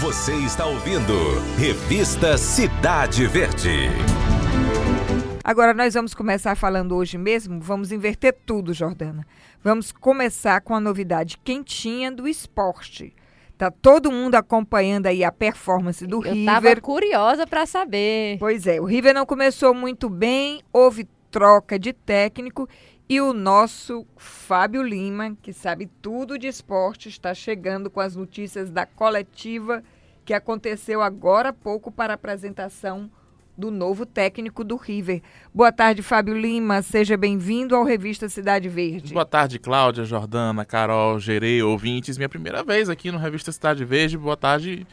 Você está ouvindo Revista Cidade Verde. Agora nós vamos começar falando hoje mesmo, vamos inverter tudo, Jordana. Vamos começar com a novidade quentinha do esporte. Tá todo mundo acompanhando aí a performance do Eu River. tava curiosa para saber. Pois é, o River não começou muito bem, houve troca de técnico e o nosso Fábio Lima, que sabe tudo de esporte, está chegando com as notícias da coletiva que aconteceu agora há pouco para a apresentação do novo técnico do River. Boa tarde, Fábio Lima. Seja bem-vindo ao Revista Cidade Verde. Boa tarde, Cláudia, Jordana, Carol, Gerê, ouvintes. Minha primeira vez aqui no Revista Cidade Verde. Boa tarde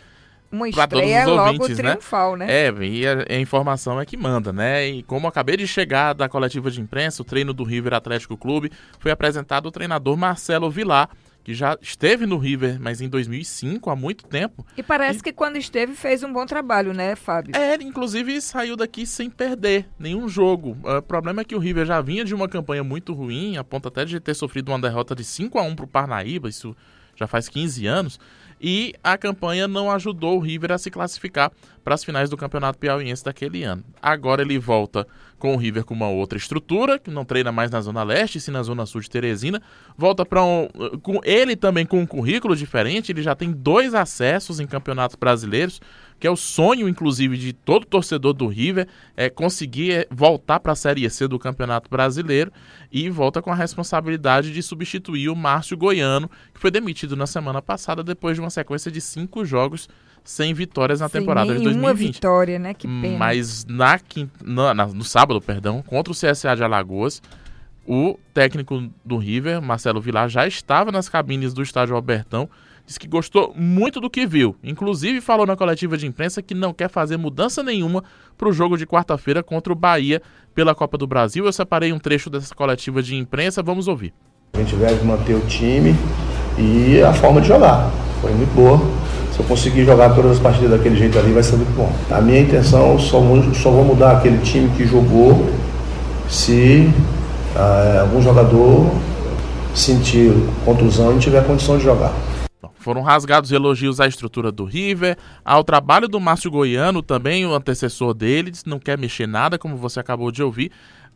Uma pra todos estreia os logo ouvintes, né? triunfal, né? É, e a, a informação é que manda, né? E como acabei de chegar da coletiva de imprensa, o treino do River Atlético Clube, foi apresentado o treinador Marcelo Vilar, que já esteve no River, mas em 2005, há muito tempo. E parece que quando esteve fez um bom trabalho, né, Fábio? É, inclusive saiu daqui sem perder nenhum jogo. O problema é que o River já vinha de uma campanha muito ruim, a ponto até de ter sofrido uma derrota de 5 a 1 para o Parnaíba, isso já faz 15 anos. E a campanha não ajudou o River a se classificar para as finais do Campeonato Piauiense daquele ano. Agora ele volta com o River com uma outra estrutura, que não treina mais na Zona Leste, sim na Zona Sul de Teresina. Volta para um. com ele também com um currículo diferente, ele já tem dois acessos em campeonatos brasileiros, que é o sonho, inclusive, de todo torcedor do River, é conseguir é, voltar para a Série C do Campeonato Brasileiro e volta com a responsabilidade de substituir o Márcio Goiano, que foi demitido na semana passada depois de uma sequência de cinco jogos sem vitórias na Sem temporada de nenhuma 2020. vitória, né? Que pena. Mas na, na- na- no sábado, perdão, contra o CSA de Alagoas, o técnico do River, Marcelo Vilar, já estava nas cabines do estádio Albertão, disse que gostou muito do que viu. Inclusive falou na coletiva de imprensa que não quer fazer mudança nenhuma para o jogo de quarta-feira contra o Bahia pela Copa do Brasil. Eu separei um trecho dessa coletiva de imprensa, vamos ouvir. A gente deve manter o time e a forma de jogar. Foi muito boa. Se eu conseguir jogar todas as partidas daquele jeito ali, vai ser muito bom. A minha intenção, só só vou mudar aquele time que jogou se ah, algum jogador sentir contusão e tiver condição de jogar. Foram rasgados elogios à estrutura do River, ao trabalho do Márcio Goiano, também o antecessor dele, não quer mexer nada, como você acabou de ouvir.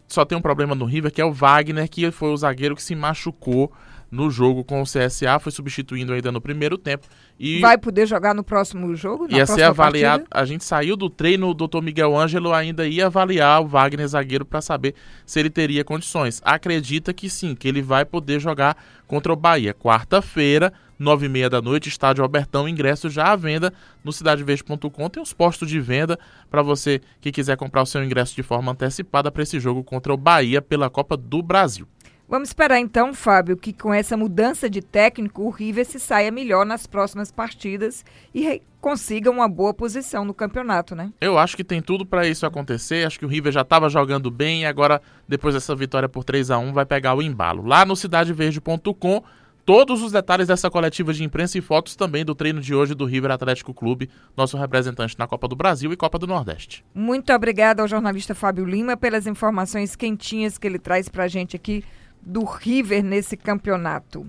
Só tem um problema no River, que é o Wagner, que foi o zagueiro que se machucou no jogo com o CSA, foi substituindo ainda no primeiro tempo. E Vai poder jogar no próximo jogo? Ia ser avaliado. partida? A gente saiu do treino, o doutor Miguel Ângelo ainda ia avaliar o Wagner zagueiro para saber se ele teria condições. Acredita que sim, que ele vai poder jogar contra o Bahia. Quarta-feira, nove e meia da noite, estádio Albertão, ingresso já à venda no cidadeverde.com. Tem os postos de venda para você que quiser comprar o seu ingresso de forma antecipada para esse jogo contra o Bahia pela Copa do Brasil. Vamos esperar então, Fábio, que com essa mudança de técnico o River se saia melhor nas próximas partidas e consiga uma boa posição no campeonato, né? Eu acho que tem tudo para isso acontecer. Acho que o River já estava jogando bem e agora, depois dessa vitória por 3 a 1 vai pegar o embalo. Lá no cidadeverde.com, todos os detalhes dessa coletiva de imprensa e fotos também do treino de hoje do River Atlético Clube, nosso representante na Copa do Brasil e Copa do Nordeste. Muito obrigada ao jornalista Fábio Lima pelas informações quentinhas que ele traz pra gente aqui do River nesse campeonato.